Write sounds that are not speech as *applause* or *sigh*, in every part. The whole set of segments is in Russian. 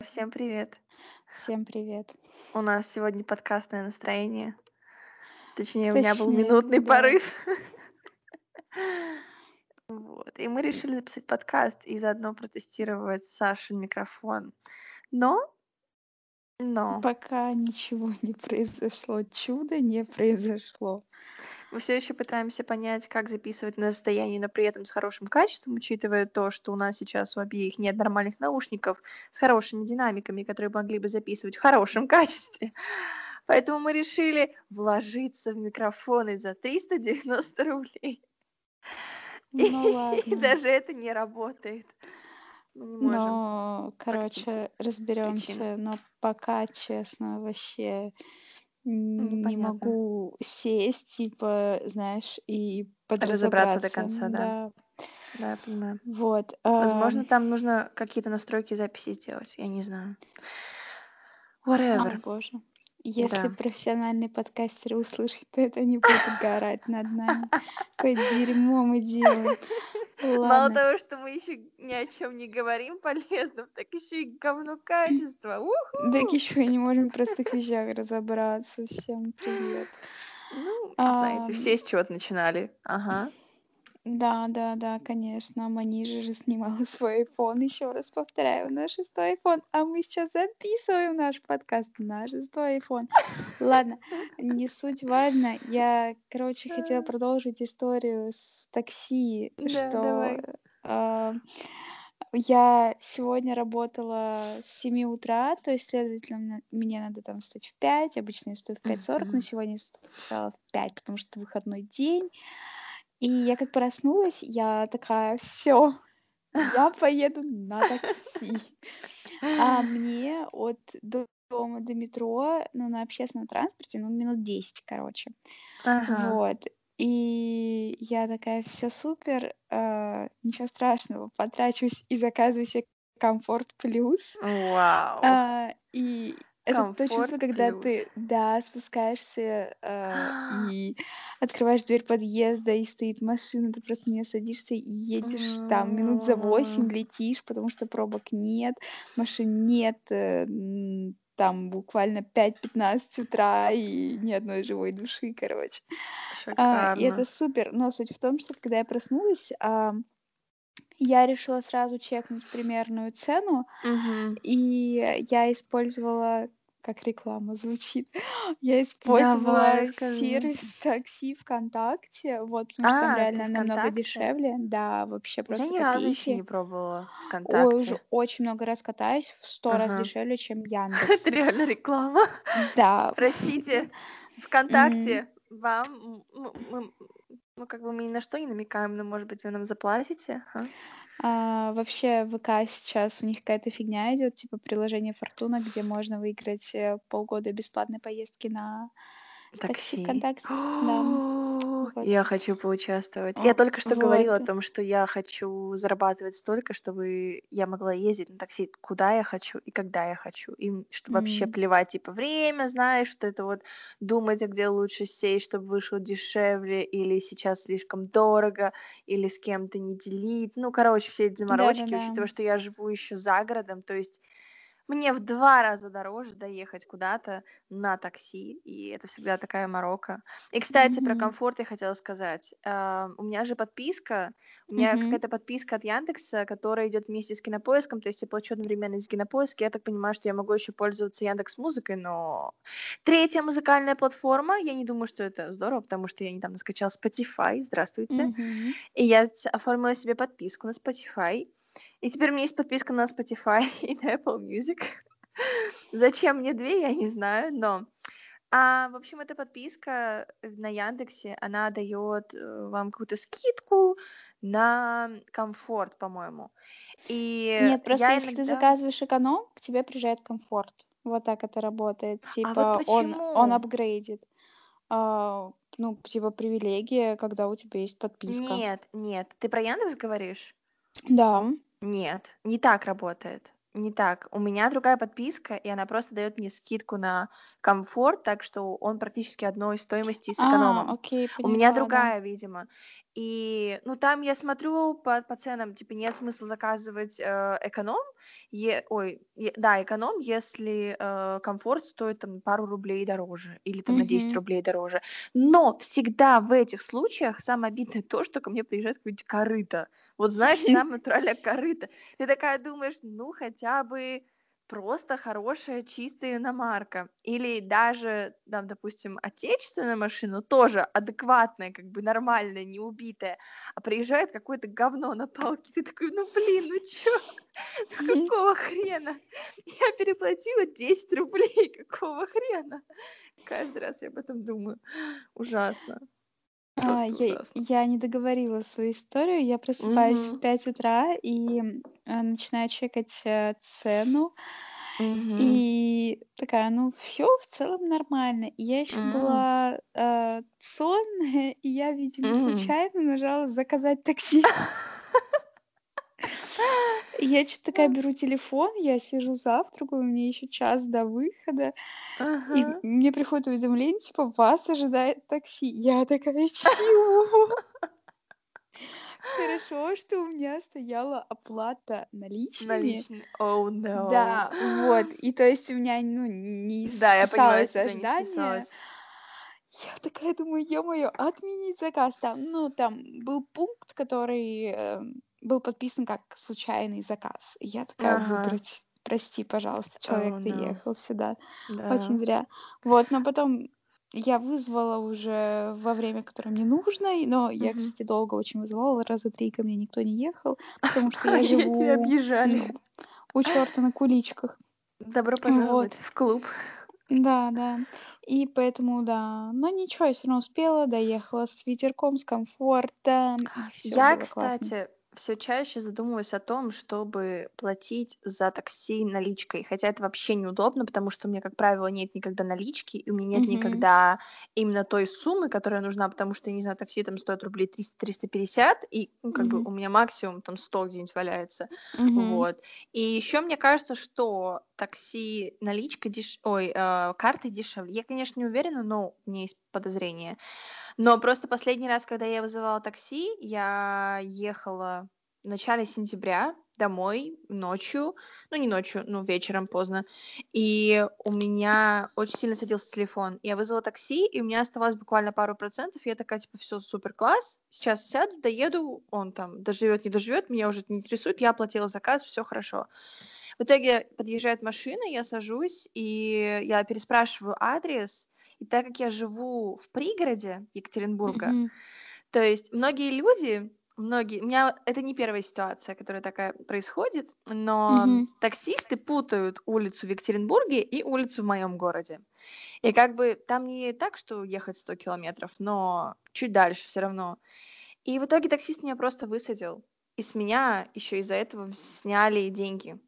Всем привет. Всем привет. У нас сегодня подкастное настроение. Точнее, у меня был Точнее, минутный да. порыв. *laughs* Вот. И мы решили записать подкаст и заодно протестировать Сашин микрофон. Но, но Пока ничего не произошло, чудо не произошло. Мы все еще пытаемся понять, как записывать на расстоянии, но при этом с хорошим качеством, учитывая то, что у нас сейчас у обеих нет нормальных наушников с хорошими динамиками, которые могли бы записывать в хорошем *laughs* качестве. Поэтому мы решили вложиться в микрофоны за 390 рублей. *laughs* Ну И ладно. даже это не работает. Мы не можем. Каким-то короче, разберемся. Но пока, честно, вообще н- не могу сесть, типа, знаешь, и Разобраться до конца, да. Да. Да, я понимаю. Вот. Возможно, ам, там нужно какие-то настройки записи сделать. Я не знаю. О Whatever. боже. Если Да. профессиональные подкастеры услышат, то это они будут *laughs* горать над нами. Какое дерьмо мы делаем. Мало того, что мы еще ни о чем не говорим полезном, так еще и говно качества. Уху! Так еще и не можем в простых вещах разобраться. Всем привет. Ну, знаете, Ам, все с чего-то начинали. Ага. Да, да, да, конечно. Манижа же снимала *laughs* свой iPhone. Еще раз повторяю, на шестой iPhone. А мы сейчас записываем наш подкаст на шестой iPhone. Ладно, не суть важно. Я, короче, хотела продолжить историю с такси, Да, что а, я сегодня работала с 7 утра, то есть, следовательно, мне- надо там встать в 5. Обычно я встаю в 5.40, но сегодня встала в 5, потому что выходной день. И я как проснулась, я такая, все, я поеду на такси. А мне от до- дома до метро, ну, на общественном транспорте, ну, минут 10, короче. Ага. Вот. И я такая, все супер, а, ничего страшного, потрачусь и заказываю себе комфорт плюс. Вау. А, и это то чувство, когда плюс. ты, да, спускаешься а, *gasps* и открываешь дверь подъезда, и стоит машина, ты просто в нее садишься и едешь там минут за восемь, летишь, потому что пробок нет, машин нет, э, м, там буквально 5-15 утра и ни одной живой души, короче. А, и это супер. Но суть в том, что когда я проснулась, а, я решила сразу чекнуть примерную цену, Мгм. и я использовала, как реклама звучит, *gasps* я использовала Давай, сервис *laughs* такси ВКонтакте, вот, потому что там А, ты реально намного ВКонтакте? дешевле, да, вообще Я просто ни разу еще копейки. не пробовала Ой, уже ВКонтакте. очень много раз катаюсь, в сто раз Ага. дешевле, чем *laughs* Это Яндексе. реально реклама. Да. Простите. ВКонтакте вам, мы, ну, как бы мы ни на что не намекаем, но, может быть, вы нам заплатите, а? А, вообще ВК сейчас у них какая-то фигня идет, типа приложение Фортуна, где можно выиграть э, полгода бесплатной поездки на такси Такси. ВКонтакте. Да, *gasps* О, вот. Я хочу поучаствовать. Я только что говорила о Вот. том, что я хочу зарабатывать столько, чтобы я могла ездить на такси куда я хочу и когда я хочу. И м, что вообще М, плевать, типа, время, знаешь, вот это вот думать, а где лучше сесть, чтобы вышло дешевле, или сейчас слишком дорого, или с кем-то не делить. Ну, короче, все эти заморочки, Да-да-да. учитывая, что я живу еще за городом, то есть мне в два раза дороже доехать куда-то на такси, и это всегда такая морока. И, кстати, про Мгм. комфорт я хотела сказать. А, у меня же подписка, у меня Мгм. какая-то подписка от Яндекса, которая идет вместе с Кинопоиском, то есть я плачу одновременно за Кинопоиск. Я так понимаю, что я могу еще пользоваться Яндекс Музыкой, но третья музыкальная платформа, я не думаю, что это здорово, потому что я недавно скачала Spotify, здравствуйте, Мгм. и я оформила себе подписку на Spotify. И теперь у меня есть подписка на Spotify *laughs* и на Apple Music. *laughs* Зачем мне две, я не знаю, но... А, в общем, эта подписка на Яндексе, она дает э, вам какую-то скидку на комфорт, по-моему. И Нет, просто я если ты иногда... заказываешь эконом, к тебе приезжает комфорт. Вот так это работает. А вот Типа он, он почему? апгрейдит. А, ну, типа привилегия, когда у тебя есть подписка. Нет, нет. Ты про Яндекс говоришь? Да. Нет, не так работает. Не так. У меня другая подписка, и она просто дает мне скидку на комфорт, так что он практически одной стоимости с А, экономом. окей, У меня поняла, да. другая, видимо. И, ну, там я смотрю по, по ценам, типа, нет смысла заказывать э, эконом, е, ой, е, да, эконом, если э, комфорт стоит там пару рублей дороже или там на 10 Мгм. рублей дороже. Но всегда в этих случаях самое обидное то, что ко мне приезжает какое-нибудь корыто. Вот знаешь, *laughs* самое натуральное корыто. Ты такая думаешь, ну, хотя бы просто хорошая чистая иномарка. Или даже, там, допустим, отечественная машина, тоже адекватная, как бы нормальная, не убитая, а приезжает какое-то говно на палке, ты такой, ну блин, ну чё? *laughs* Ну какого хрена? Я переплатила 10 рублей, какого хрена? Каждый раз я об этом думаю. Ужасно. А, Просто я, ужасно. я не договорила свою историю. Я просыпаюсь в Мгм. 5 утра и э, начинаю чекать э, цену. Мгм. И такая, ну все в целом нормально. И я еще М. была э, сонная, и я, видимо, Мгм. случайно нажала заказать такси. *laughs* Я что-то такая беру телефон, я сижу завтракаю, мне еще час до выхода, и Ага. мне приходит уведомление, типа, вас ожидает такси. Я такая, чего? Хорошо, что у меня стояла оплата наличными. Наличный. Oh no. Да, вот. И то есть у меня, ну, не Да, я понимаю, списалось тебя не ожидание. списалось. Я такая думаю, ё-моё, отменить заказ. Там, ну, там был пункт, который э, был подписан как случайный заказ. И я такая Ага. выбрать. Прости, пожалуйста, человек, Oh ты no. ехал сюда. Очень Да. зря. Вот, но потом я вызвала уже во время, которое мне нужно. Но я, Мгм. кстати, долго очень вызывала. Раза три ко мне никто не ехал, потому что я Они *laughs* тебя живу объезжали. м, у черта на куличках. Добро пожаловать в клуб. Да, да. И поэтому, да. Но ничего, я все равно успела, доехала с ветерком, с комфортом, Я, кстати, все чаще задумываюсь о том, чтобы платить за такси наличкой. Хотя это вообще неудобно, потому что у меня, как правило, нет никогда налички, и у меня нет Мгм. никогда именно той суммы, которая нужна, потому что, я не знаю, такси там стоит рублей 300-350, и, ну, как бы Мгм. у меня максимум там 100 где-нибудь валяется. Мгм. Вот. И еще мне кажется, что такси наличка деш... Ой, э, карты дешевле. Я, конечно, не уверена, но у меня есть подозрение. Но просто последний раз, когда я вызывала такси, я ехала в начале сентября домой ночью, ну не ночью, ну вечером поздно, и у меня очень сильно садился телефон. Я вызвала такси, и у меня оставалось буквально пару процентов, и я такая, типа, все супер класс, сейчас сяду, доеду, он там доживет, не доживет, меня уже это не интересует, я оплатила заказ, все хорошо. В итоге подъезжает машина, я сажусь, и я переспрашиваю адрес, и так как я живу в пригороде Екатеринбурга, Мгм. то есть многие люди, многие, у меня это не первая ситуация, которая такая происходит, но Мгм. таксисты путают улицу в Екатеринбурге и улицу в моем городе. И как бы там не так, что ехать 100 километров, но чуть дальше все равно. И в итоге таксист меня просто высадил. И с меня еще из-за этого сняли деньги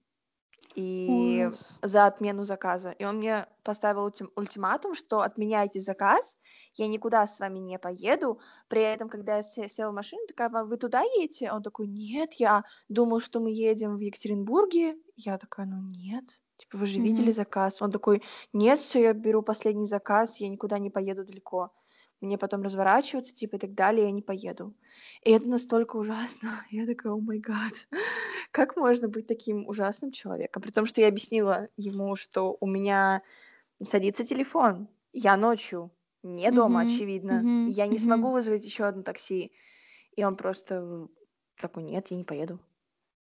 и Ужас. за отмену заказа. И он мне поставил ультим- ультиматум, что отменяйте заказ, я никуда с вами не поеду. При этом, когда я се- села в машину, такая, «А вы туда едете? Он такой, нет, я думал, что мы едем в Екатеринбурге. Я такая, ну нет. Типа, вы же видели Мгм. заказ? Он такой, нет, все, я беру последний заказ, я никуда не поеду далеко. Мне потом разворачиваться, типа, и так далее, я не поеду. И это настолько ужасно. *laughs* Я такая, о май гад. Как можно быть таким ужасным человеком? При том, что я объяснила ему, что у меня садится телефон, я ночью, не дома, Мгм. очевидно, Мгм. я не Мгм. смогу вызвать еще одно такси. И он просто такой, нет, я не поеду.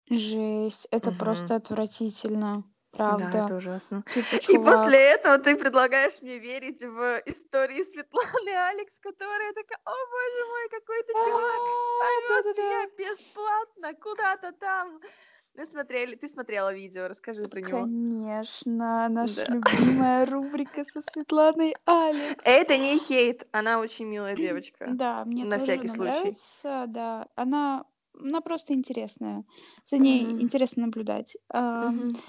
Жесть. Это Мгм. просто отвратительно. Да, Правда. это ужасно. Типа, И после чувак. этого ты предлагаешь мне верить в истории Светланы Алекс, которая такая, о боже мой, какой-то чувак А, меня Да-да-да. бесплатно куда-то там. Мы смотрели, ты смотрела видео, расскажи про него. Конечно, наша Да. любимая рубрика со Светланой Алекс. Это не хейт, она очень милая девочка. Да, мне На тоже всякий она случай. нравится, да. Она, она просто интересная. За ней Мгм. интересно наблюдать. Ам, Мгм.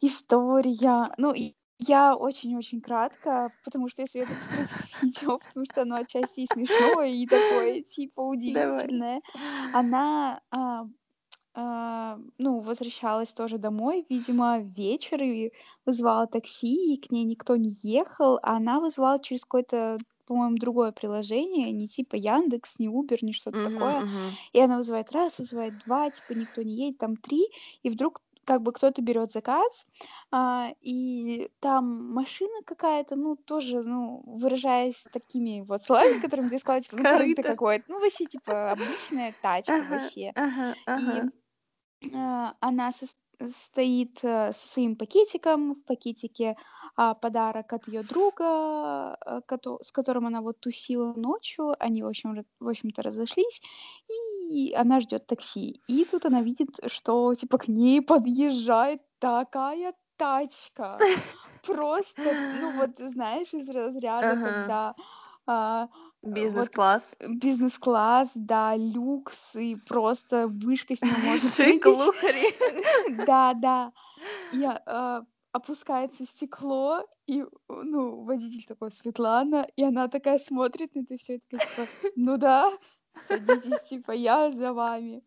История. Ну, я очень-очень кратко, потому что если это видео, *laughs* потому что оно отчасти и смешное, и такое, типа, Давай. удивительное. Она, а, а, ну, возвращалась тоже домой, видимо, вечер, и вызвала такси, и к ней никто не ехал, а она вызвала через какой-то по-моему, другое приложение, не типа Яндекс, не Uber, не что-то Мгм, такое. мгм. И она вызывает раз, вызывает два, типа никто не едет, там три, и вдруг как бы кто-то берет заказ, а, и там машина какая-то, ну, тоже, ну, выражаясь такими вот словами, которыми ты сказала, типа, ну, корыто какое-то, ну, вообще, типа, обычная тачка Ага, вообще. ага, И ага. а, она сос- стоит э, со своим пакетиком, в пакетике а, подарок от ее друга, э, кото- с которым она вот тусила ночью. Они, в общем, в общем-то, разошлись, и она ждет такси. И тут она видит, что типа к ней подъезжает такая тачка. Просто, ну вот, знаешь, из разряда, Ага. когда а, э, вот Бизнес-класс. бизнес-класс, да, люкс, и просто вышка с него можно Шик, лухари. Да, да. А, опускается стекло, и, ну, водитель такой, Светлана, и она такая смотрит на это все, такая, типа, ну да, садитесь, типа, я за вами.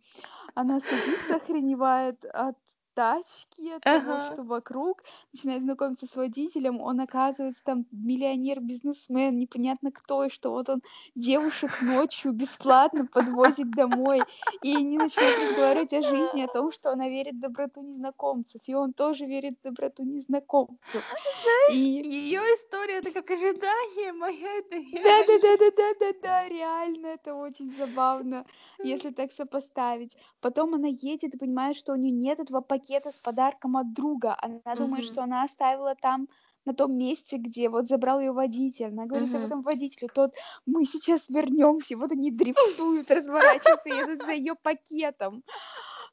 Она садится, охреневает от тачки, от того, Ага. что вокруг, начинает знакомиться с водителем, он оказывается там миллионер, бизнесмен, непонятно кто, и что вот он девушек ночью бесплатно подвозит домой, и они начинают разговаривать о жизни, о том, что она верит в доброту незнакомцев, и он тоже верит в доброту незнакомцев. Знаешь, И ее история это как ожидание, моя это да, да, реальность. да, да, да, да, да, реально, это очень забавно, если так сопоставить. Потом она едет и понимает, что у нее нет этого пакета с подарком от друга. Она думает, Мгм. что она оставила там на том месте, где вот забрал ее водитель. Она говорит об Мгм. этом водителю. Тот, мы сейчас вернемся. Вот они дрифтуют, *laughs* разворачиваются, едут за ее пакетом.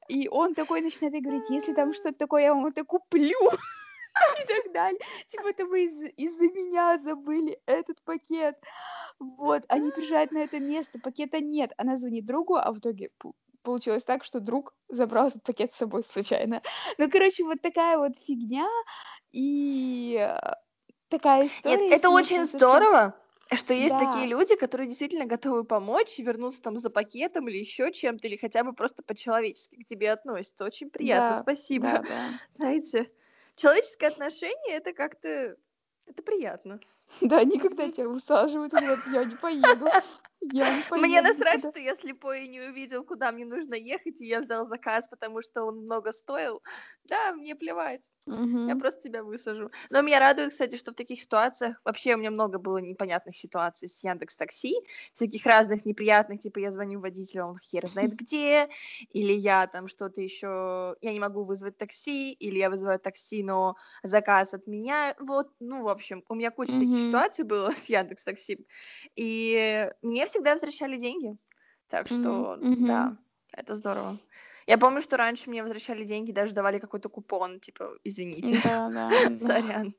И он такой начинает говорить, если там что-то такое, я вам это куплю. *laughs* И так далее. Типа, это вы из- из-за меня забыли этот пакет. Вот, они приезжают на это место, пакета нет. Она звонит другу, а в итоге получилось так, что друг забрал этот пакет с собой случайно. *laughs* Ну, короче, вот такая вот фигня. И э, такая Нет, история, это если мне очень здорово, что есть такие Да, люди, которые действительно готовы помочь, вернуться там за пакетом или еще чем-то, или хотя бы просто по-человечески к тебе относятся. Очень приятно, да, спасибо. да, да. *laughs* Знаете, человеческое отношение это как-то это приятно. *laughs* Да, никогда тебя усаживают говорят, я не поеду, я не Мне поеду насрать, никуда. что я слепой и не увидел, куда мне нужно ехать, и я взял заказ, потому что он много стоил. Да, мне плевать. Я Мгм. просто тебя высажу. Но меня радует, кстати, что в таких ситуациях вообще у меня много было непонятных ситуаций с Яндекс Такси, всяких разных неприятных, типа я звоню водителю, он хер знает *laughs* где, или я там что-то еще, я не могу вызвать такси, или я вызываю такси, но заказ отменяю. Вот, ну, в общем, у меня куча всяких Мгм. Ситуаций было с Яндекс Такси, и мне всегда возвращали деньги. Так что, Мгм. да, это здорово. Я помню, что раньше мне возвращали деньги, даже давали какой-то купон, типа, извините, Да, *laughs* сорян.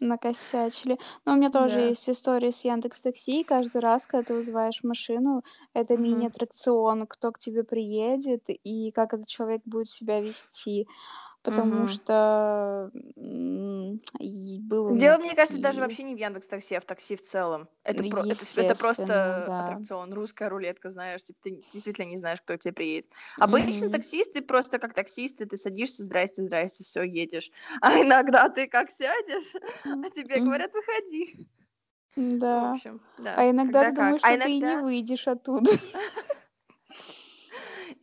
Накосячили. Но у меня тоже Да. есть история с Яндекс Такси. Каждый раз, когда ты вызываешь машину, это Мгм. мини-аттракцион, кто к тебе приедет и как этот человек будет себя вести. Потому Мгм. что и было Дело, мне кажется, даже вообще не в Яндекс Такси, а в такси в целом. Это, про, это, это просто да. аттракцион, русская рулетка, знаешь, типа, ты действительно не знаешь, кто к тебе приедет. Обычно Мгм. таксисты просто как таксисты, ты садишься, здрасте, здрасте, все, едешь. *laughs* А иногда ты как сядешь, а тебе говорят, выходи. Ну, в Да. общем, да, А иногда когда ты как. думаешь, А что ты и не выйдешь оттуда. *laughs*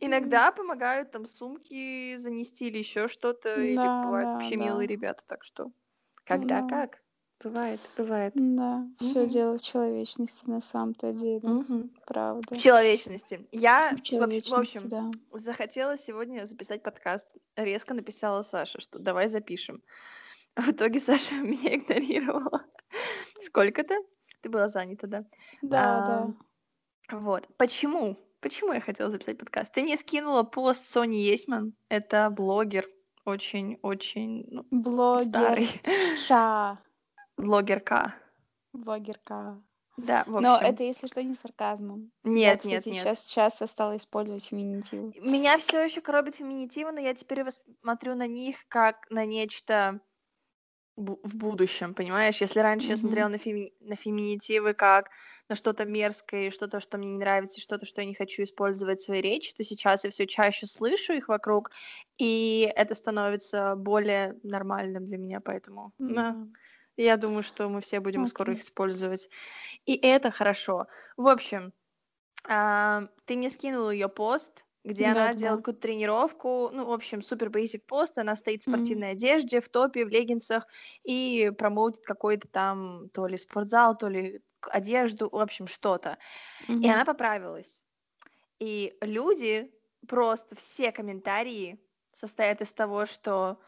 иногда помогают там сумки занести или еще что-то, или Да, бывают да, вообще да. милые ребята, так что когда Да. как. Бывает, бывает. Да, все Мгм. дело в человечности на самом-то деле. В Правда. человечности. Я, В в общ- в человечности, общем, да. захотела сегодня записать подкаст. Резко написала Саше, что давай запишем. А *laughs* в итоге Саша *laughs* меня игнорировала. *laughs* Сколько-то? Ты была занята, да? Да, да. Ам, вот. Почему? Почему я хотела записать подкаст? Ты мне скинула пост Сони Есман. Это блогер. Очень-очень ну, старый. Блогерша. *laughs* Блогерка. Блогерка. Да, в Но общем. это, если что, не сарказмом. Я, Нет, нет, кстати, нет. сейчас часто стала использовать феминитивы. Меня все еще коробит феминитивы, но я теперь смотрю на них как на нечто в будущем, понимаешь? Если раньше я смотрела на, феми- на феминитивы как на что-то мерзкое, что-то, что мне не нравится, что-то, что я не хочу использовать в своей речи, то сейчас я все чаще слышу их вокруг, и это становится более нормальным для меня, поэтому, да. Да. Я думаю, что мы все будем скоро Окей. их использовать. И это хорошо. В общем, а, ты мне скинул ее пост, где она Да-да-да. делает какую-то тренировку. Ну, в общем, супер basic пост. Она стоит в спортивной одежде, в топе, в леггинсах и промоутит какой-то там то ли спортзал, то ли одежду, в общем, что-то. И Мгм. она поправилась. И люди, просто все комментарии состоят из того, что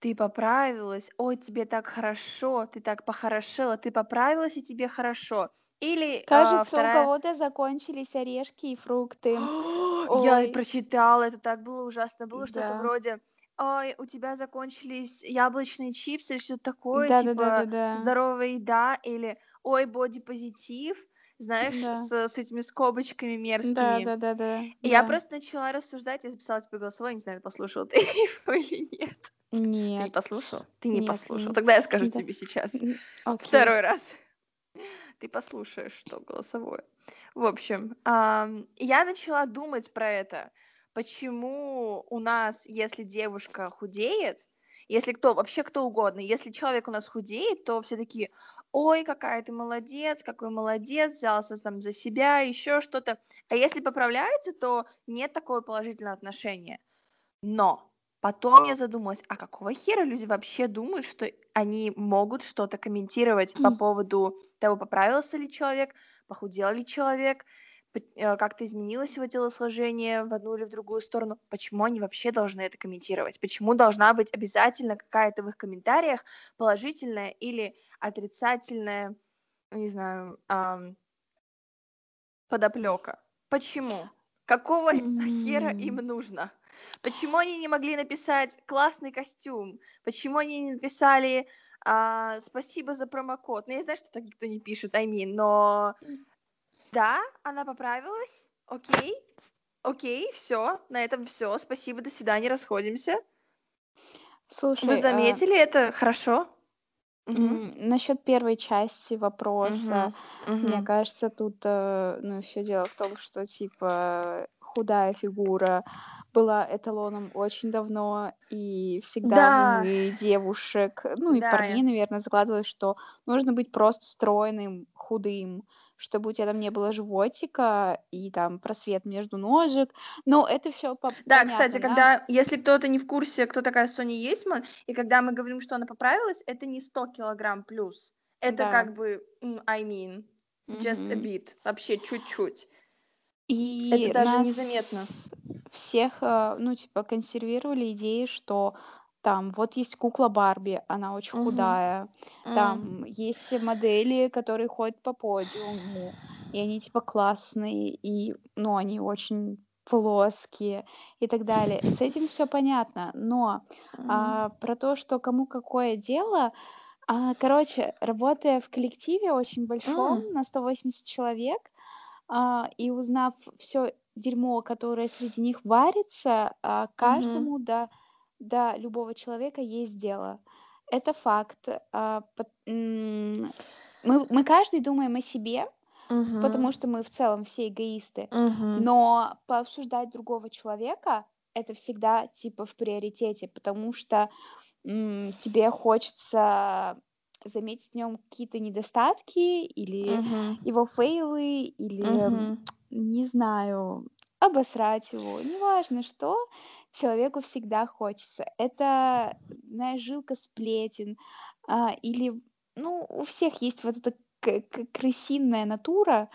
ты поправилась, ой, тебе так хорошо, ты так похорошела, ты поправилась, и тебе хорошо. Или а, Кажется, у вторая... кого-то закончились орешки и фрукты. *gasps* Я и прочитала, это так было ужасно. Было что-то да. вроде, ой, у тебя закончились яблочные чипсы, что-то такое, типа Да-да-да-да-да. здоровая еда, или ой, бодипозитив, знаешь, Да. с, с этими скобочками мерзкими. Да-да-да-да. И я Да. просто начала рассуждать, я записала тебе голосовой, не знаю, послушал ты *laughs* его или нет. Ты не Нет. послушал? Ты не Нет, послушал. н- Тогда я скажу да. тебе сейчас. Окей. Второй раз. Ты послушаешь, что голосовое. В общем, ам, я начала думать про это. Почему у нас, если девушка худеет, если кто, вообще кто угодно, если человек у нас худеет, то все такие, ой, какая ты молодец, какой молодец, взялся там за себя, еще что-то. А если поправляется, то нет такого положительного отношения. Но потом я задумалась, а какого хера люди вообще думают, что они могут что-то комментировать по поводу того, поправился ли человек, похудел ли человек, как-то изменилось его телосложение в одну или в другую сторону. Почему они вообще должны это комментировать? Почему должна быть обязательно какая-то в их комментариях положительная или отрицательная, не знаю, ам, подоплека? Почему? Какого хера им нужно? Почему они не могли написать классный костюм? Почему они не написали а, спасибо за промокод? Ну, я знаю, что так никто не пишет, I mean, но да, она поправилась, окей, окей, все, на этом все, спасибо, до свидания, расходимся. Вы Слушай, а, заметили это? Хорошо? М, насчет первой части вопроса, Мгм. мне Мгм. кажется, тут, э, ну, все дело в том, что, типа, худая фигура была эталоном очень давно, и всегда Да, мы девушек, ну, и да, парней, наверное, закладывалось, что нужно быть просто стройным, худым, чтобы у тебя там не было животика и там просвет между ножек. Ну, это все Да, кстати, понятно, да? когда, если кто-то не в курсе, кто такая Соня Есман, и когда мы говорим, что она поправилась, это не 100 килограмм плюс. Это Да. как бы, I mean, just a Мгм. bit, вообще чуть-чуть. И Это даже незаметно. всех, э, ну, типа, консервировали идеи, что там вот есть кукла Барби, она очень Мгм. худая, М. там есть модели, которые ходят по подиуму, и они типа классные, и, ну, они очень плоские и так далее. С этим все понятно, но М. а, про то, что кому какое дело, а, короче, работая в коллективе очень большом, М. на 180 человек, а, и узнав все дерьмо, которое среди них варится, а, Мгм. каждому до до любого человека есть дело. Это факт. А, м, мы мы каждый думаем о себе, потому Мгм. что мы в целом все эгоисты, Мгм. но пообсуждать другого человека- это всегда типа в приоритете, потому что, м, тебе хочется заметить в нем какие-то недостатки или Мгм. его фейлы, или, Мгм. не знаю, обосрать его. Неважно что, человеку всегда хочется. Это, знаешь, жилка сплетен, а, или, ну, у всех есть вот эта крысиная натура,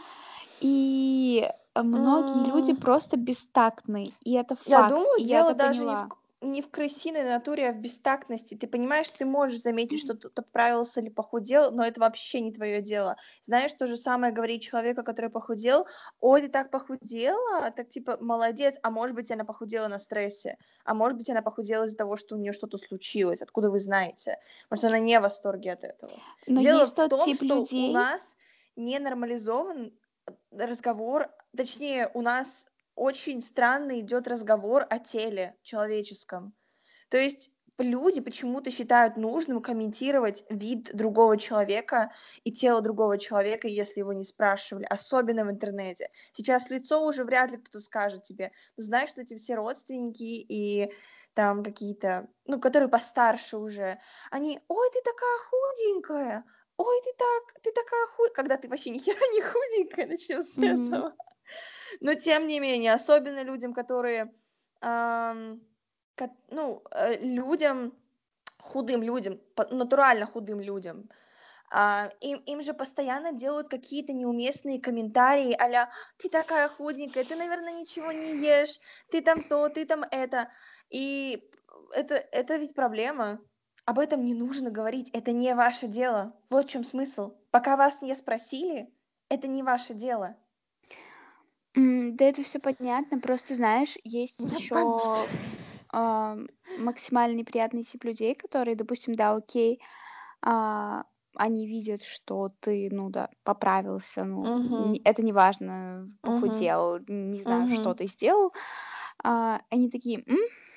и, многие люди просто бестактны, и это Я факт, думаю, и я дело это даже не в, поняла. Не в крысиной натуре, а в бестактности. Ты понимаешь, ты можешь заметить, что кто-то поправился или похудел, но это вообще не твое дело. Знаешь, то же самое говорить человеку, который похудел, ой, ты так похудела, так типа молодец, а может быть она похудела на стрессе, а может быть она похудела из-за того, что у нее что-то случилось, откуда вы знаете? Может, она не в восторге от этого. Но Дело в том, тип что у людей нас не нормализован разговор, точнее, у нас очень странно идет разговор о теле человеческом. То есть люди почему-то считают нужным комментировать вид другого человека и тело другого человека, если его не спрашивали, особенно в интернете. Сейчас лицо уже вряд ли кто-то скажет тебе, ну знаешь, что эти все родственники и там какие-то, ну, которые постарше уже, они, ой, ты такая худенькая, ой, ты так, ты такая худенькая, когда ты вообще ни хера не худенькая, начнем с Мгм. этого. Но тем не менее, особенно людям, которые, ну, э, людям, худым людям, натурально худым людям, а, им, им же постоянно делают какие-то неуместные комментарии, а ты такая худенькая, ты, наверное, ничего не ешь, ты там то, ты там это. И это, это ведь проблема. Об этом не нужно говорить, это не ваше дело. Вот в чем смысл. Пока вас не спросили, это не ваше дело. М, Да это все понятно, просто знаешь, есть Я еще пом- максимально неприятный тип людей, которые, допустим, да, окей, а, они видят, что ты, ну да, поправился, ну, не- это не важно, мгм, похудел, не знаю, что ты сделал, а, они такие,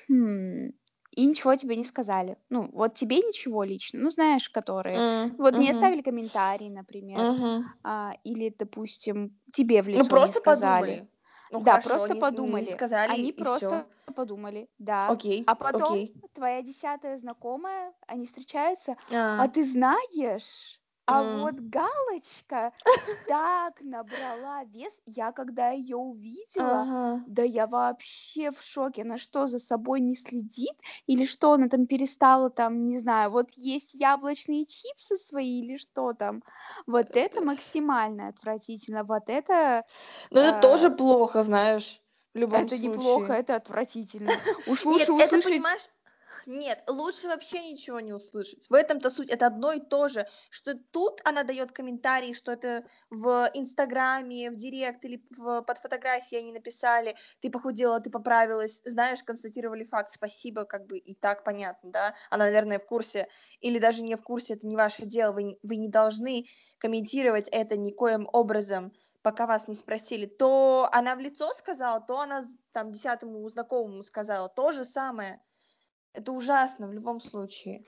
«Мгм». И ничего тебе не сказали. Ну, вот тебе ничего лично, ну, знаешь, которые, М, вот не мгм, оставили комментарий, например, мгм. а, или, допустим, тебе в Ну, лицо не просто сказали. подумали. Ну, Да, хорошо, просто не, не подумали. сказали, Они просто подумали, да. Окей, А потом окей. твоя десятая знакомая, они встречаются, а А, ты знаешь, а м. вот галочка *laughs* так набрала вес, я когда ее увидела, Ага. да я вообще в шоке, она что, за собой не следит? Или что, она там перестала там, не знаю, вот есть яблочные чипсы свои или что там? Вот это максимально отвратительно, вот это... Ну, это тоже э, плохо, знаешь, в любом это неплохо, случае. это отвратительно. *laughs* Уж лучше услышать... нет, лучше вообще ничего не услышать. В этом-то суть, это одно и то же, что тут она дает комментарии, что это в Инстаграме, в Директ или в, под фотографией они написали, ты похудела, ты поправилась, знаешь, констатировали факт, спасибо, как бы и так понятно, да, она, наверное, в курсе, или даже не в курсе, это не ваше дело, вы, вы не должны комментировать это никоим образом, пока вас не спросили, то она в лицо сказала, то она там десятому знакомому сказала, то же самое. Это ужасно в любом случае.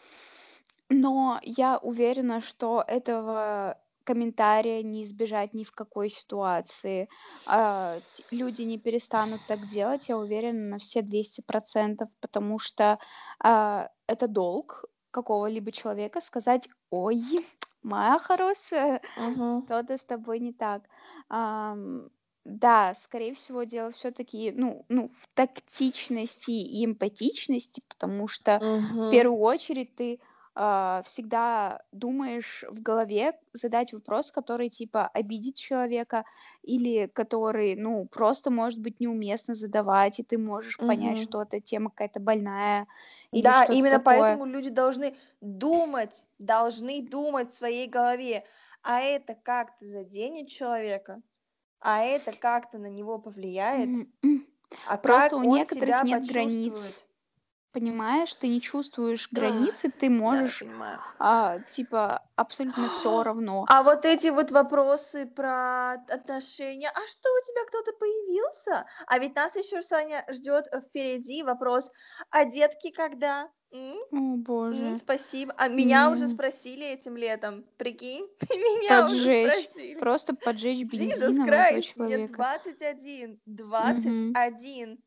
Но я уверена, что этого комментария не избежать ни в какой ситуации. А, люди не перестанут так делать, я уверена на все 200%, потому что а, это долг какого-либо человека сказать, ой, *laughs* моя хорошая, Мгм. что-то с тобой не так. Ам, да, скорее всего, дело все-таки, ну, ну, в тактичности и эмпатичности, потому что в Мгм. первую очередь ты а, всегда думаешь в голове задать вопрос, который типа обидит человека или который, ну, просто может быть неуместно задавать, и ты можешь понять, Мгм. что эта тема какая-то больная или Да, именно такое. поэтому люди должны думать, должны думать в своей голове, а это как-то заденет человека, а это как-то на него повлияет, а Просто как у он некоторых себя нет границ. Понимаешь, ты не чувствуешь границы, ты Да, можешь, понимаю. а, типа, абсолютно все *gasps* равно. А вот эти вот вопросы про отношения, а что у тебя кто-то появился? А ведь нас еще, Саня, ждет впереди вопрос, а детки когда? М? О, М, боже. спасибо. А меня уже спросили этим летом, прикинь? *laughs* Меня уже Поджечь. спросили. Просто поджечь Jesus бензином этого Christ, мне человека. 21, Мгм. 21,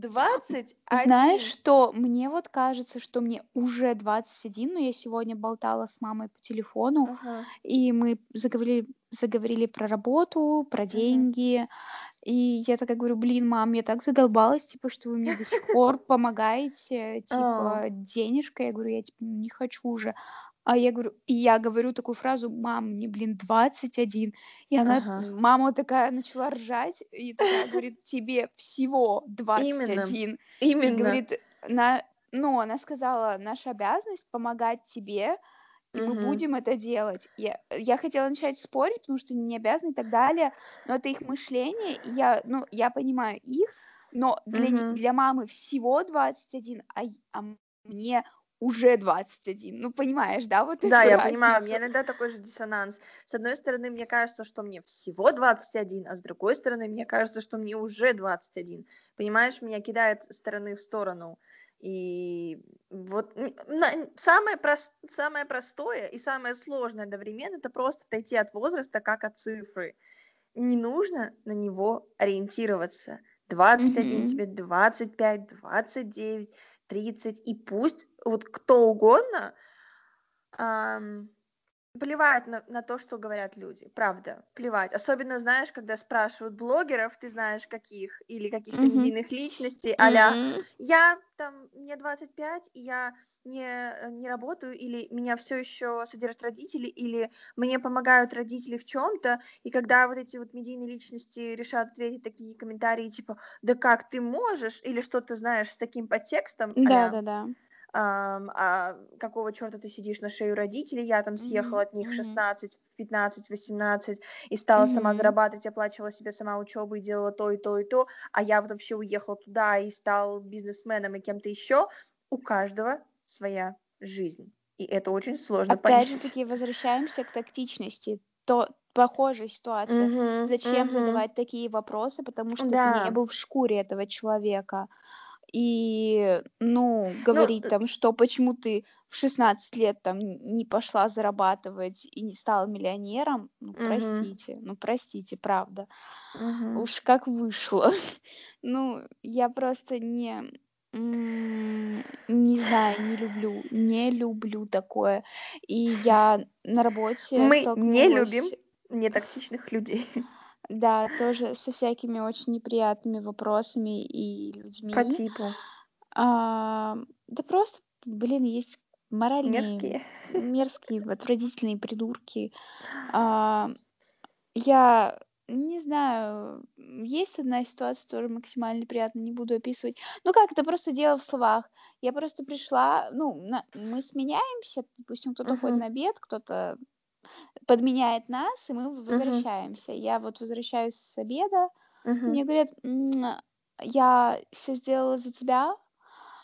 21. Знаешь что? Мне вот кажется, что мне уже 21, но я сегодня болтала с мамой по телефону, Ага, и мы заговорили заговорили про работу, про деньги. И я такая говорю: "Блин, мам, я так задолбалась, типа, что вы мне до сих пор помогаете, *laughs* А, типа, денежкой". Я говорю: "Я, типа, не хочу уже". А я говорю и я говорю такую фразу: "Мам, мне, блин, 21". И она, Ага. мама такая начала ржать и такая говорит: "Тебе всего Именно, 21". И именно. говорит, на ну, она сказала: "Наша обязанность помогать тебе, и мы Мгм. будем это делать". Я я хотела начать спорить, потому что не обязаны и так далее, но это их мышление, и я, ну, я понимаю их, но для не Мгм. для мамы всего 21, а й а мне уже 21. Ну, понимаешь, да, вот Да, я понимаю, у меня иногда такой же диссонанс. С одной стороны, мне кажется, что мне всего 21, а с другой стороны, мне кажется, что мне уже 21. Понимаешь, меня кидает с стороны в сторону. И вот самое, прос- самое простое и самое сложное одновременно это просто отойти от возраста, как от цифры. Не нужно на него ориентироваться. 21 Мгм. тебе, 25, 29. 30, и пусть вот кто угодно ам, плевать на, на то, что говорят люди, правда, плевать. Особенно, знаешь, когда спрашивают блогеров, ты знаешь каких, или каких-то Мгм. медийных личностей, а М. я там, мне 25, и я не, э, не работаю, или меня все еще содержат родители, или мне помогают родители в чем-то, и когда вот эти вот медийные личности решат ответить такие комментарии, типа, да как ты можешь, или что-то знаешь с таким подтекстом, а Да-да-да. ам, а какого черта ты сидишь на шею родителей, я там съехала Мгм. от них в Мгм. 16, в 15, 18 и стала сама Мгм. зарабатывать, оплачивала себе сама учебу и делала то и то и то, а я вот вообще уехала туда и стал бизнесменом и кем-то еще. У каждого своя жизнь, и это очень сложно Опять же понять. таки возвращаемся к тактичности. То похожая ситуация. Мгм, Зачем мгм. задавать такие вопросы, потому что ты не Да. был в шкуре этого человека. И, ну, Ну, говорить э, там, что почему ты в 16 лет там не пошла зарабатывать и не стала миллионером, ну, мгм, простите, ну, простите, правда. мгм. Уж как вышло. *laughs* Ну, я просто не, м, не знаю, не люблю, не люблю такое. И я на работе Мы не любим столкнулась, нетактичных людей. *laughs* да, тоже со всякими очень неприятными вопросами и По людьми. типу А, да просто, блин, есть моральные, мерзкие. *laughs* мерзкие, отвратительные придурки. А, я не знаю, есть одна ситуация, тоже максимально приятная, не буду описывать. Ну как, это просто дело в словах. Я просто пришла, ну, на- мы сменяемся, допустим, кто-то ходит Мгм, на обед, кто-то подменяет нас, и мы возвращаемся. Я вот возвращаюсь с обеда, мгм, мне говорят, «М, я все сделала за тебя,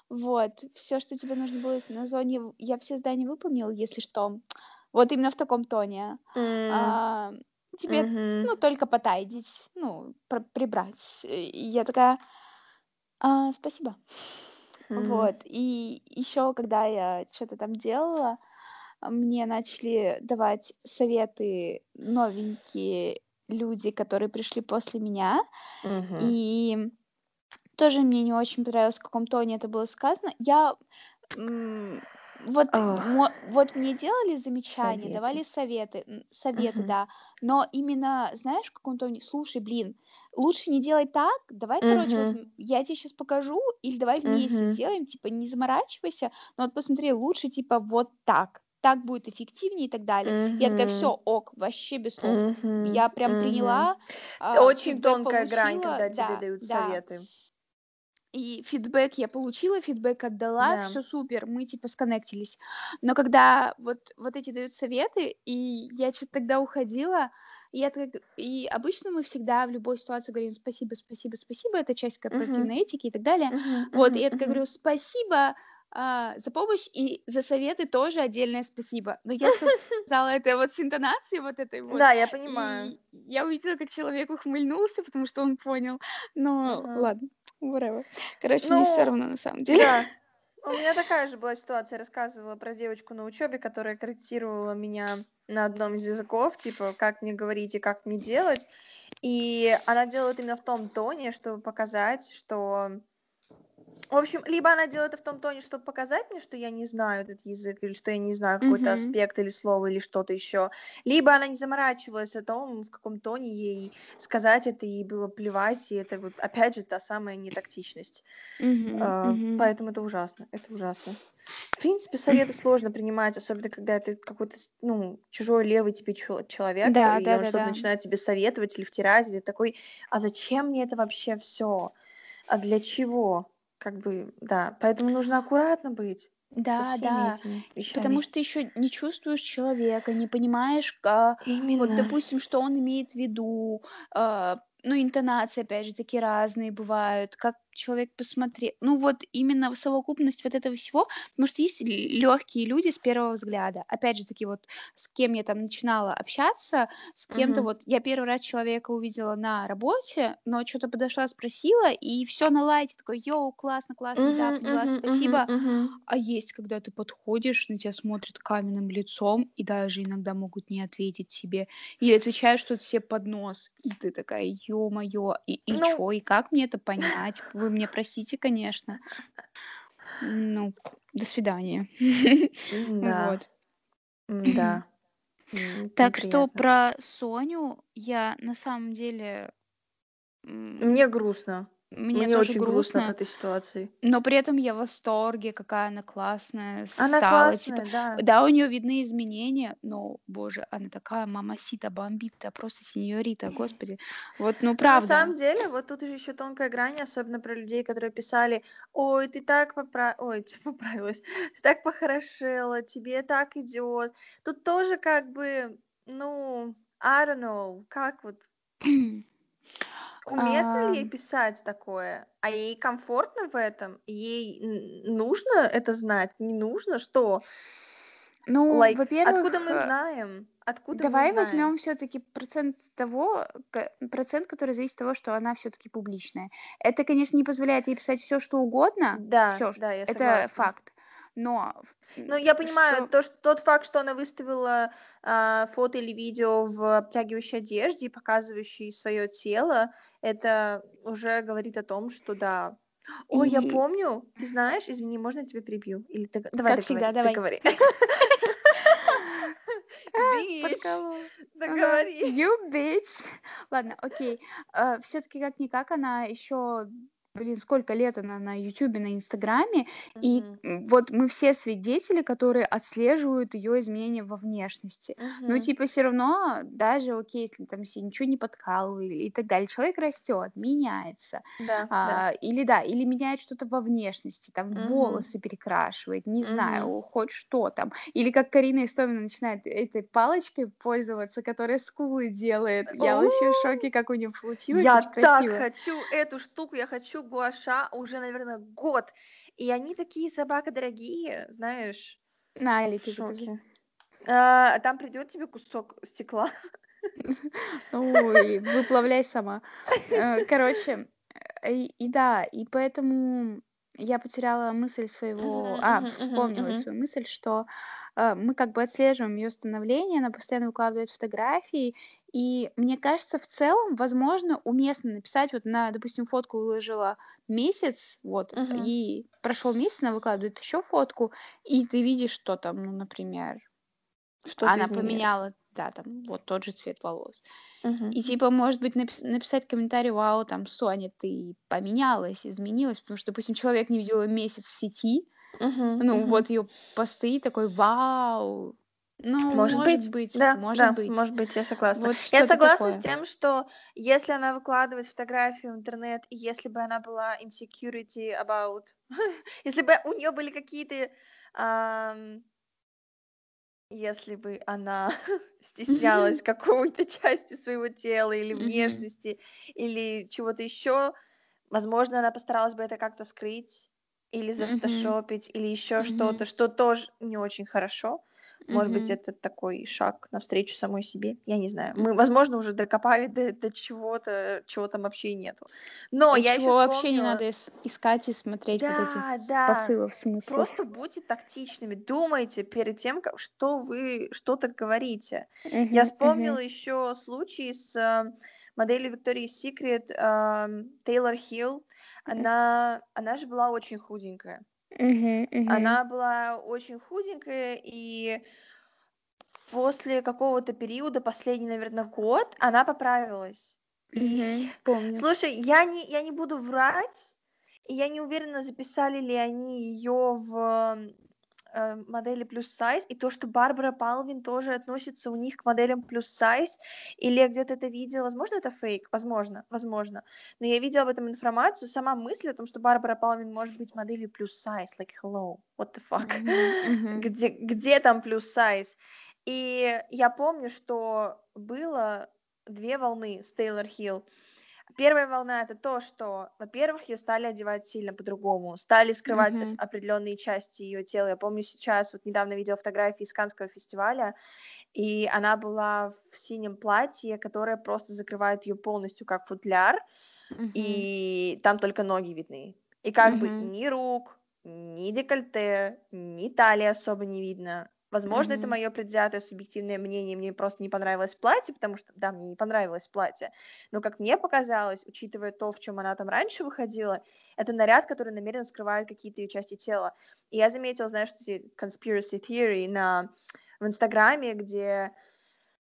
вот, все, что тебе нужно было на зоне, я все задания выполнила, если что. Вот именно в таком тоне. м, А, тебе, мгм, ну, только потайдить, ну, пр прибрать. И я такая: "А, спасибо". м, Вот. И еще, когда я что то там делала, мне начали давать советы новенькие люди, которые пришли после меня. мгм. И тоже мне не очень понравилось, в каком тоне это было сказано. Я, вот мо вот мне делали замечания, советы. давали советы, советы, Мгм, да, но именно, знаешь, в каком тоне: "Слушай, блин, лучше не делай так, давай, короче, вот, я тебе сейчас покажу, или давай вместе мгм, сделаем, типа, не заморачивайся, но вот посмотри, лучше, типа, вот так, так будет эффективнее" и так далее. Я такая: все, ок, вообще без слов". мгм, Я прям мгм. приняла, а, Очень тонкая грань, получила, когда тебе да, дают да. советы. И фидбэк я получила, фидбэк отдала, Да. все супер, мы типа сконнектились. Но когда вот вот эти дают советы, и я что то тогда уходила, и я так и обычно мы всегда в любой ситуации говорим: "Спасибо, спасибо, спасибо". Это часть корпоративной этики и так далее. мгм, Вот, и мгм, я такая мгм. говорю: "Спасибо, а, за помощь и за советы тоже отдельное спасибо". Но я *laughs* сказала это вот с интонацией вот этой вот, Да, я понимаю. я увидела, как человек ухмыльнулся, потому что он понял. Но ладно, whatever. Короче, мне все Ну, равно на самом деле. да. *laughs* У меня такая же была ситуация. Я рассказывала про девочку на учебе, которая корректировала меня на одном из языков, типа, как мне говорить и как мне делать. И она делала это именно в том тоне, чтобы показать, что в общем, либо она делает это в том тоне, чтобы показать мне, что я не знаю этот язык, или что я не знаю какой-то Мгм. аспект или слово, или что-то еще, либо она не заморачивалась о том, в каком тоне ей сказать это, и было плевать, и это вот, опять же, та самая нетактичность. Мгм. А, Мгм. поэтому это ужасно, это ужасно. В принципе, советы сложно принимать, особенно когда это какой-то, ну, чужой левый тебе чел- человек, Да, и он что-то да-да-да. начинает тебе советовать или втирать, и ты такой, а зачем мне это вообще все? А для чего? Как бы, да. Поэтому нужно аккуратно быть со Да, всеми да. этими потому что еще не чувствуешь человека, не понимаешь, а, вот, допустим, что он имеет в виду. А, ну, интонации, опять же, такие разные бывают, как человек посмотрел. Ну, вот именно совокупность вот этого всего, потому что есть легкие люди с первого взгляда. Опять же таки, вот с кем я там начинала общаться, с кем-то Мгм. вот я первый раз человека увидела на работе, но что-то подошла, спросила, и все на лайте, такой, йоу, классно, классно, Мгм, да, поняла, мгм, спасибо. мгм. А есть, когда ты подходишь, на тебя смотрят каменным лицом и даже иногда могут не ответить тебе. Или отвечают что-то себе под нос. И ты такая: "Ё-моё, и и Ну, чё, и как мне это понять? Вы мне простите, конечно". Ну, до свидания. *laughs* Да. Вот. Да. *clears throat* Так что про Соню я на самом деле... Мне грустно. Мне, Мне тоже очень грустно, грустно от этой ситуации. но при этом я в восторге, какая она классная Она стала. Типа, классная, да. да, у нее видны изменения, но, боже, она такая мамасита, бомбита, просто сеньорита, господи. Вот, ну Но на правда. самом деле, вот тут уже еще тонкая грань, особенно про людей, которые писали, ой, ты так попра... ой, *laughs* ты поправилась, ты так похорошела, тебе так идет. Тут тоже как бы, ну, I don't know, как вот *clears throat* Уместно ли ей А, писать такое? А ей комфортно в этом? Ей нужно это знать? Не нужно? Что? Ну, Like, во-первых, откуда мы э, знаем? Откуда мы давай знаем? возьмем все-таки процент того, процент, который зависит от того, что она все-таки публичная. Это, конечно, не позволяет ей писать все, что угодно, Да, все, да, я это согласна. факт. Но Ну, я понимаю, что то, что, тот факт, что она выставила а, фото или видео в обтягивающей одежде, показывающей свое тело, это уже говорит о том, что да. Ой, я и помню, ты знаешь, извини, можно я тебя прибью? Или ты... Давай, как всегда, давай. договори. *laughs* Договори. You bitch. Ладно, окей. Все-таки как-никак она еще, блин, сколько лет она на Ютубе, на Инстаграме, и Мгм, м, вот мы все свидетели, которые отслеживают ее изменения во внешности. Ну, мгм. типа, все равно, даже, окей, если там все ничего не подкалывали и так далее, человек растет, меняется. Да, да. А, или да, или меняет что-то во внешности, там Мгм, волосы перекрашивает, не знаю, хоть что там. Или как Карина Истомина начинает этой палочкой пользоваться, которая скулы делает. Я вообще в шоке, как у нее получилось, Я так хочу эту штуку, я хочу гуаша уже, наверное, год. И они такие собака дорогие, знаешь, На, Алике закажи. шоке. А, там придет тебе кусок стекла. *laughs* Ну, и выплавляй сама. Э, Короче, э, и, и да, и поэтому я потеряла мысль своего, а, вспомнила свою мысль, что э, мы как бы отслеживаем ее становление, она постоянно выкладывает фотографии, и мне кажется, в целом, возможно, уместно написать, вот на, допустим, фотку выложила месяц, вот, Мгм. и прошел месяц, она выкладывает еще фотку, и ты видишь, что там, ну, например, Что-то она поменяла, да, там, вот тот же цвет волос. Мгм. И типа, может быть, напис- написать комментарий, вау, там, Соня, ты поменялась, изменилась, потому что, допустим, человек не видел месяц в сети, Мгм, ну, мгм. вот ее посты, такой, вау, ну, Может может быть, быть, да, может да, быть, может быть, я согласна. вот Я согласна с такое. тем, что если она выкладывает фотографию в интернет, и если бы она была insecurity about, *laughs* если бы у нее были какие-то, ам, если бы она *laughs* стеснялась *laughs* какой-то части своего тела или внешности, или чего-то еще, возможно, она постаралась бы это как-то скрыть или зафотошопить, или еще что-то, что тоже не очень хорошо. Может быть, Мгм. это такой шаг навстречу самой себе. Я не знаю. Мы, возможно, уже докопали до, до чего-то, чего там вообще и нету. Но И я еще вообще не надо ис- искать и смотреть вот этих Да, с- да. посылов, смыслов. Просто будьте тактичными, думайте перед тем, как, что вы что-то говорите. Я Мгм. вспомнила Мгм. еще случай с э, моделью Secret эм, Тейлор Хилл. Она, она же была очень худенькая. Мгм. Мгм. Она была очень худенькая, и после какого-то периода, последний, наверное, год, она поправилась. И, Мгм. *laughs* Помню. слушай, я не, я не буду врать, и я не уверена, записали ли они ее в модели плюс сайз, и то, что Барбара Палвин тоже относится у них к моделям плюс сайз, или я где-то это видела, возможно, это фейк, возможно, возможно, но я видела об этом информацию, сама мысль о том, что Барбара Палвин может быть моделью плюс сайз, like, hello, what the fuck. Мгм. *laughs* где, где там плюс сайз? И я помню, что было две волны с Тейлор Хилл. Первая волна это то, что, во-первых, ее стали одевать сильно по-другому, стали скрывать Мгм. определенные части ее тела. Я помню сейчас, вот недавно видела фотографии из Канского фестиваля, и она была в синем платье, которое просто закрывает ее полностью как футляр, Мгм. и там только ноги видны. И как бы Мгм. ни рук, ни декольте, ни талии особо не видно. Возможно, это Мгм. мое предвзятое субъективное мнение, мне просто не понравилось платье, потому что, да, мне не понравилось платье, но, как мне показалось, учитывая то, в чем она там раньше выходила, это наряд, который намеренно скрывает какие-то ее части тела. И я заметила, знаешь, эти conspiracy theory на... в Инстаграме, где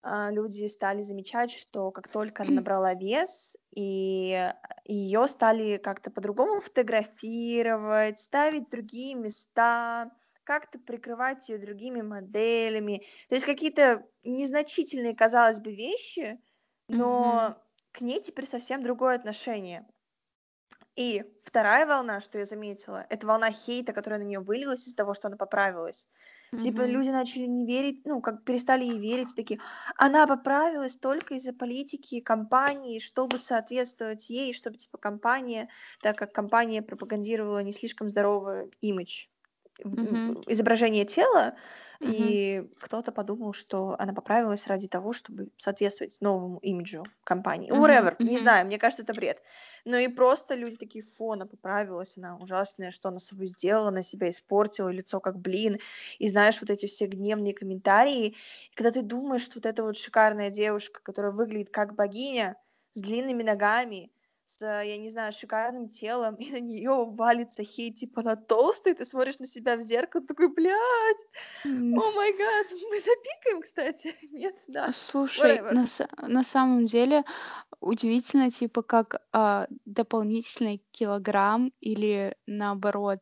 а, люди стали замечать, что как только она *clears throat* набрала вес, и ее стали как-то по-другому фотографировать, ставить в другие места, как-то прикрывать ее другими моделями. То есть какие-то незначительные, казалось бы, вещи, но к ней теперь совсем другое отношение. И вторая волна, что я заметила, это волна хейта, которая на нее вылилась из-за того, что она поправилась. Типа Мгм. люди начали не верить, ну, как перестали ей верить, такие, она поправилась только из-за политики компании, чтобы соответствовать ей, чтобы, типа, компания, так как компания пропагандировала не слишком здоровый имидж Мгм. изображение тела, Мгм. и кто-то подумал, что она поправилась ради того, чтобы соответствовать новому имиджу компании. Мгм. Whatever, не Мгм. знаю, мне кажется, это бред. Но и просто люди такие, фу, она поправилась, она ужасная, что она с собой сделала, она себя испортила, лицо как блин. И знаешь, вот эти все гневные комментарии. И когда ты думаешь, что вот эта вот шикарная девушка, которая выглядит как богиня, с длинными ногами, с, я не знаю, шикарным телом, *laughs* и на нее валится хейт, типа она толстая, ты смотришь на себя в зеркало, такой, блядь, о май гад, *laughs* мы запикаем, кстати, *laughs* нет, да, Слушай, whatever. на, на самом деле удивительно, типа, как а, дополнительный килограмм или наоборот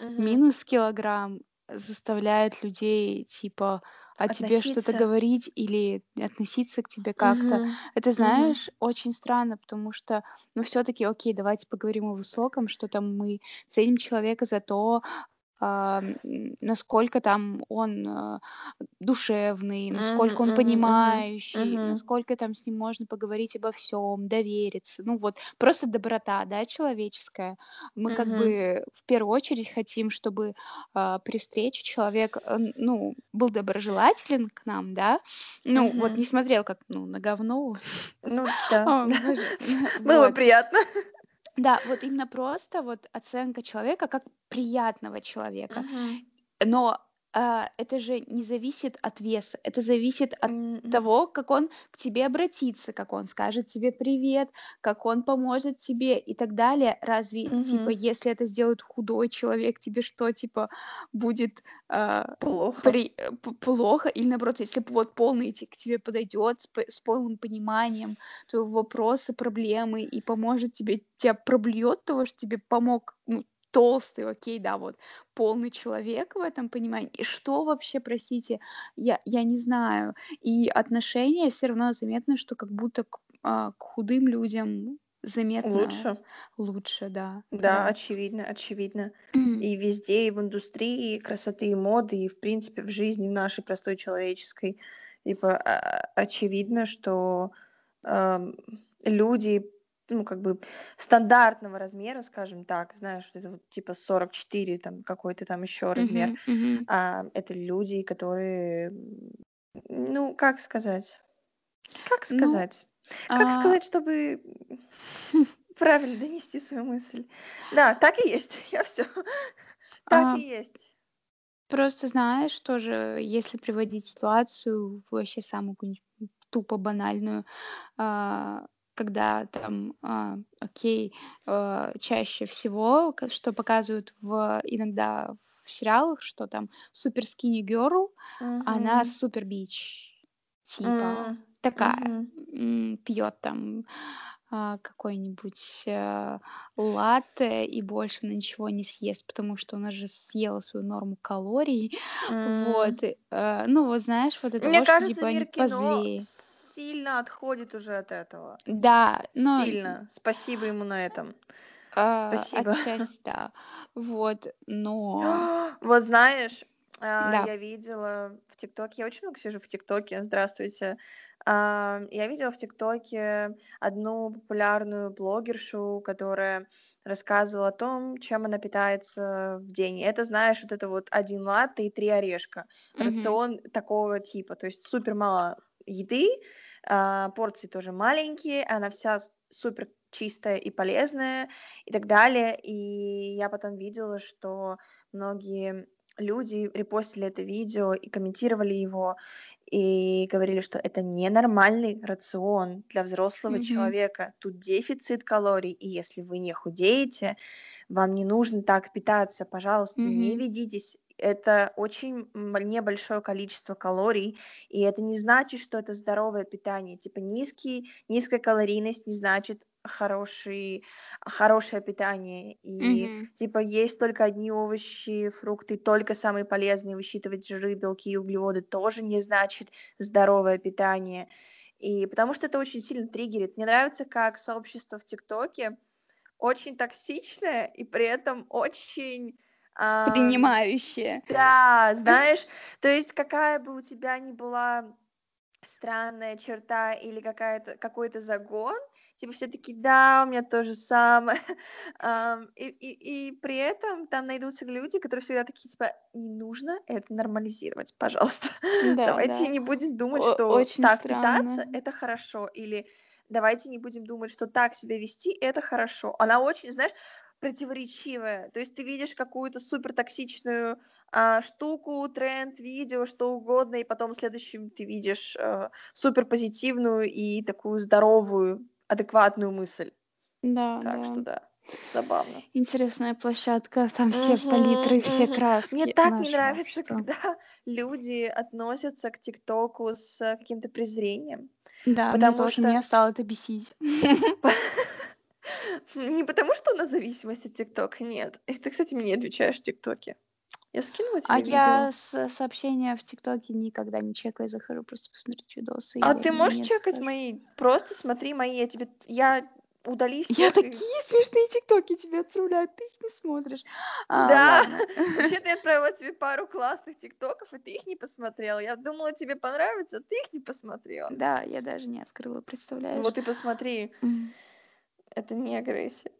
Мгм. минус килограмм заставляет людей, типа, о тебе что-то Относиться. говорить или относиться к тебе как-то. Мгм. Это, Мгм. знаешь, очень странно, потому что, ну, все-таки, окей, давайте поговорим о высоком, что там мы ценим человека за то, а, насколько там он а, душевный, насколько он понимающий, насколько там с ним можно поговорить обо всем, довериться. Ну вот просто доброта, да, человеческая. Мы как бы в первую очередь хотим, чтобы а, при встрече человек, э, ну, был доброжелателен к нам, да, ну вот не смотрел как, ну, на говно, Ну да, *laughs* *laughs* было приятно. Да, вот именно просто вот оценка человека как приятного человека. Мгм. Но, а, это же не зависит от веса, это зависит от М, того, как он к тебе обратится, как он скажет тебе привет, как он поможет тебе и так далее. Разве, типа, мгм. если это сделает худой человек, тебе что, типа, будет, а, Плохо. при э, плохо? Или наоборот, если вот полный к тебе подойдет с с полным пониманием твоего вопроса, проблемы и поможет тебе, тебя проблюет того, что тебе помог, ну, толстый, окей, да, вот полный человек в этом понимании. И что вообще, простите, я я не знаю. И отношение все равно заметно, что как будто к, а, к худым людям заметно Лучше. лучше, да, Да, да. очевидно, очевидно. И везде, и в индустрии красоты и моды, и, в принципе, в жизни в нашей простой человеческой. Типа, очевидно, что ам, люди, ну, как бы стандартного размера, скажем так, знаешь, это вот типа 44, там какой-то там еще размер, Мгм, мгм. а, это люди, которые, ну, как сказать, как Ну, сказать, как а, сказать, чтобы *laughs* Правильно донести свою мысль. Да, так и есть. *laughs* Я все, Так а, и есть. просто знаешь, тоже, если приводить ситуацию вообще самую тупо банальную, а, когда там, а, окей, а, чаще всего, что показывают в иногда в сериалах, что там супер скини герл, она Мгм. супер бич, типа М. такая, м, пьет там, а, какой-нибудь, а, латте и больше на ничего не съест, потому что она же съела свою норму калорий. М. Вот, э, ну, вот знаешь, вот это Мне вот, что кажется, типа они мир кино позлее. Сильно отходит уже от этого. Да, но Сильно. Спасибо ему на этом. А, Спасибо. отчасти *laughs* да. Вот, но Вот знаешь, а, да. я видела в ТикТоке, я очень много сижу в ТикТоке, здравствуйте. А, я видела в ТикТоке одну популярную блогершу, которая рассказывала о том, чем она питается в день. Это, знаешь, вот это вот один латте и три орешка. Мгм, Рацион такого типа, то есть супер мало еды, а, порции тоже маленькие, она вся супер чистая и полезная и так далее. И я потом видела, что многие люди репостили это видео и комментировали его, и говорили, что это ненормальный рацион для взрослого Мгм. человека. Тут дефицит калорий, и если вы не худеете, вам не нужно так питаться, пожалуйста, не Мгм. ведитесь. Это очень небольшое количество калорий, и это не значит, что это здоровое питание. Типа низкий, низкая калорийность не значит хороший, хорошее питание. И Мгм. типа есть только одни овощи, фрукты, только самые полезные, высчитывать жиры, белки и углеводы тоже не значит здоровое питание. И потому что это очень сильно триггерит. Мне нравится, как сообщество в ТикТоке очень токсичное и при этом очень... ам, Принимающее. да, *laughs* знаешь, то есть какая бы у тебя ни была странная черта или какая-то какой-то загон, типа все такие, да, у меня то же самое, *laughs* Ам, и, и, и при этом там найдутся люди, которые всегда такие, типа, не нужно это нормализировать, пожалуйста, *laughs* Да, давайте да. не будем думать, О- что очень так питаться странно. это хорошо, или давайте не будем думать, что так себя вести это хорошо. Она очень, знаешь, противоречивая. То есть ты видишь какую-то супер токсичную а, штуку, тренд, видео, что угодно, и потом следующим ты видишь а, супер позитивную и такую здоровую, адекватную мысль. Да, Так что да. да, забавно. Интересная площадка, там все Мгм, палитры, все мгм. краски Мне так не нашего нравится, общества. когда *laughs* люди относятся к ТикТоку с э, каким-то презрением, Да, мне потому тоже, что меня стало это бесить. *laughs* не потому что у нас зависимость от ТикТока, нет. И ты, кстати, мне не отвечаешь в ТикТоке. Я скинула А тебе видео. я с сообщения в ТикТоке никогда не чекаю, захожу просто посмотреть видосы, А я ты можешь чекать захожу. мои? Просто смотри мои, я тебе... Я удали Я всех такие и... смешные ТикТоки тебе отправляю, ты их не смотришь. А, Да, *laughs* вообще-то я отправила тебе пару классных ТикТоков, и ты их не посмотрела. Я думала, тебе понравится, а ты их не посмотрела. Да, я даже не открыла, представляешь? Вот и посмотри, М. это не агрессия.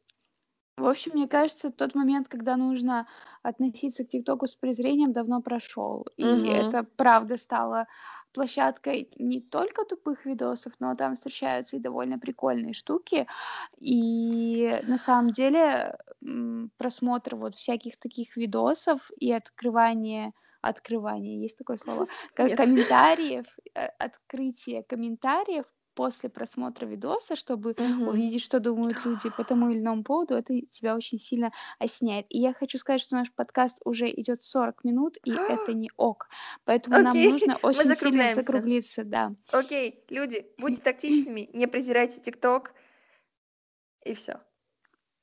В общем, мне кажется, тот момент, когда нужно относиться к ТикТоку с презрением, давно прошел. И это правда стало площадкой не только тупых видосов, но там встречаются и довольно прикольные штуки. И на самом деле просмотр вот всяких таких видосов и открывание открывание, есть такое слово, *laughs* Нет. комментариев, э, открытие комментариев после просмотра видоса, чтобы Мгм. увидеть, что думают люди по тому или иному поводу, это тебя очень сильно осеняет. И я хочу сказать, что наш подкаст уже идет 40 минут, и это не ок. Поэтому нам Окей, нужно *laughs* мы очень сильно закругляемся. закруглиться, да. Окей, люди, будьте тактичными, не презирайте ТикТок, и все.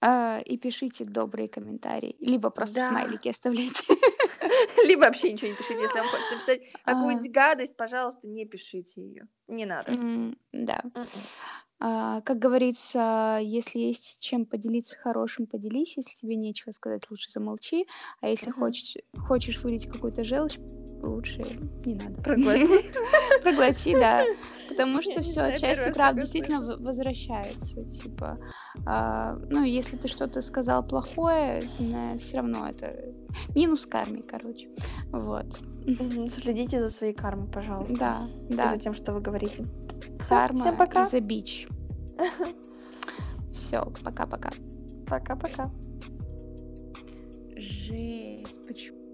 А, И пишите добрые комментарии, либо просто Да. смайлики оставляйте. *laughs* Либо вообще ничего не пишите, если вам хочется написать А. какую-нибудь гадость, пожалуйста, не пишите ее. Не надо. Да. Мгм. А, Как говорится, если есть чем поделиться хорошим, поделись. Если тебе нечего сказать, лучше замолчи. А если хочешь, хочешь вылить какую-то желчь, лучше не надо. Проглоти. *laughs* Проглоти, да. Потому *laughs* что все, правда такое действительно возвращается. Типа, а, ну, если ты что-то сказал плохое, все равно это минус карме, короче. Вот. Следите за своей кармой, пожалуйста. Да, да. за тем, что вы говорите. Карма всем пока. a bitch. *laughs* Все, пока-пока. Пока-пока. Жесть, почему?